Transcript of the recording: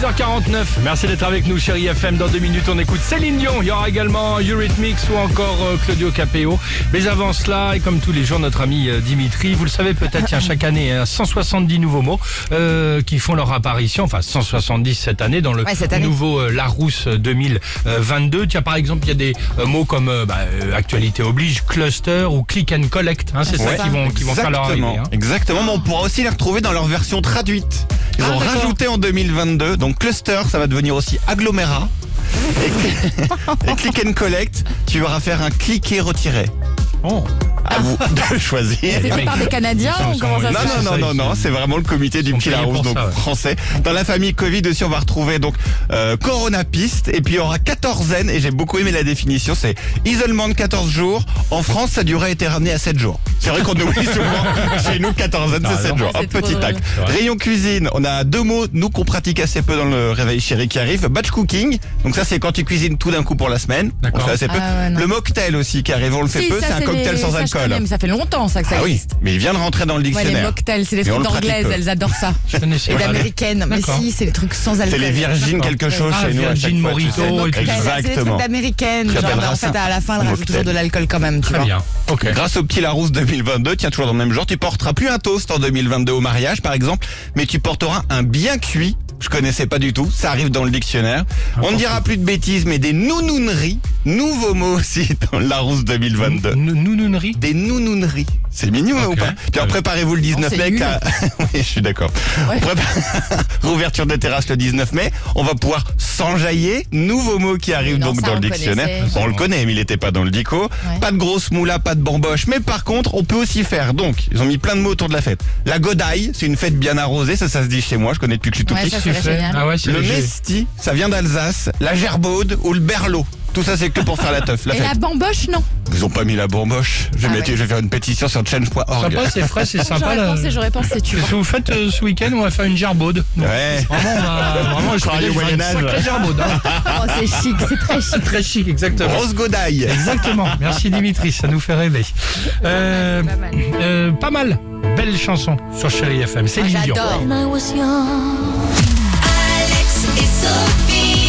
7h49, merci d'être avec nous chérie FM. Dans deux minutes on écoute Céline Dion, il y aura également Eurythmics ou encore euh, Claudio Capéo. Mais avant cela, et comme tous les jours, notre ami euh, Dimitri, vous le savez peut-être, il y a chaque année hein, 170 nouveaux mots euh, qui font leur apparition, enfin 170 cette année dans le Ouais, cette année. nouveau euh, Larousse 2022. Tiens par exemple, il y a des euh, mots comme euh, bah, euh, actualité oblige, cluster ou click and collect. Hein, c'est ça qui vont, qui vont faire leur arrivée. Exactement. hein. Exactement, mais on pourra aussi les retrouver dans leur version traduite. Ils Ah, ont rajouté en 2022, donc cluster, ça va devenir aussi agglomérat. Et, et click and collect, tu vas faire un cliquer retirer. Oh. À vous de choisir. C'est fait par des Canadiens ou comment ça Non, se non, passe non, ça, non, non, c'est vraiment le comité du petit Larousse, donc ça, ouais. français. Dans la famille Covid aussi, on va retrouver donc euh, Corona Piste, et puis il y aura quatorzaine, et j'ai beaucoup aimé la définition, c'est isolement de 14 jours. En France, sa durée a été ramenée à 7 jours. C'est vrai qu'on oublie souvent, chez nous, quatorzaine, Ah, c'est 7 non. jours. Hop, c'est petit tac. Rayon cuisine, on a deux mots, nous qu'on pratique assez peu dans le réveil chéri qui arrive. Batch cooking, donc ça c'est quand tu cuisines tout d'un coup pour la semaine. D'accord. On fait assez peu. Ah le mocktail aussi qui arrive, on le fait Si, peu, ça, c'est un cocktail les- sans ça, alcool. Connais, mais ça fait longtemps ça que ça Ah oui, existe. mais il vient de rentrer dans le Ouais, les dictionnaire. mocktails, c'est les Mais on trucs le pratique d'anglaises, peu. elles adorent ça. Je connaissais Et pas. d'américaines. Mais D'accord. si, c'est les trucs sans alcool. C'est les Virgin quelque chose Ah, chez nous. à Virgin chaque fois, tu Morito sais. et tout Mocktails, C'est les Exactement. trucs d'américaines. Genre, en ça fait, à la fin, elle un rajoute toujours mocktail. de l'alcool quand même, tu Très vois. bien. Ok. Grâce au petit Larousse 2022, tiens toujours dans le même genre, tu porteras plus un toast en 2022 au mariage par exemple, mais tu porteras un bien cuit. Je connaissais pas du tout, ça arrive dans le dictionnaire. On ne dira plus de bêtises, mais des nounouneries, nouveau mot aussi dans le Larousse 2022. N- Nounounerie Des nounouneries. C'est mignon hein, ou pas? Puis alors, préparez-vous le 19 c'est mai. car- oui, je suis d'accord. Ouais. Prépa- Rouverture des terrasses le 19 mai. On va pouvoir s'enjailler. Nouveau mot qui arrive Non, donc ça, dans on le dictionnaire. connaissait. On le connaît, mais il n'était pas dans le dico. Ouais. Pas de grosse moula, pas de bamboche. Mais par contre, on peut aussi faire. Donc, ils ont mis plein de mots autour de la fête. La godaille, c'est une fête bien arrosée. Ça, ça se dit chez moi. Je connais depuis que je suis tout Ouais, petit. ça, Ah ouais, Le mesti, ça vient d'Alsace. La gerbaude ou le berlot. Tout ça, c'est que pour faire la teuf, la Et fête. la bamboche, non. Ils ont pas mis la bamboche. Je vais, Ah mettre- ouais. je vais faire une pétition sur change.org. Sympa, c'est frais, c'est sympa. J'aurais là. pensé, j'aurais pensé, tu Qu'est-ce vois. que vous faites euh, ce week-end On va faire une gerbaude. Ouais. Vraiment, on va, vraiment, je au gerbaude. hein. Oh, c'est chic, c'est très chic. Très chic, exactement. Grosse godaille. Exactement. Merci Dimitri, ça nous fait rêver. Euh, pas mal. euh, pas mal. Belle chanson sur Chéri FM. C'est Ah, Dion. J'adore. When I was young. Alex et Sophie sur Chérie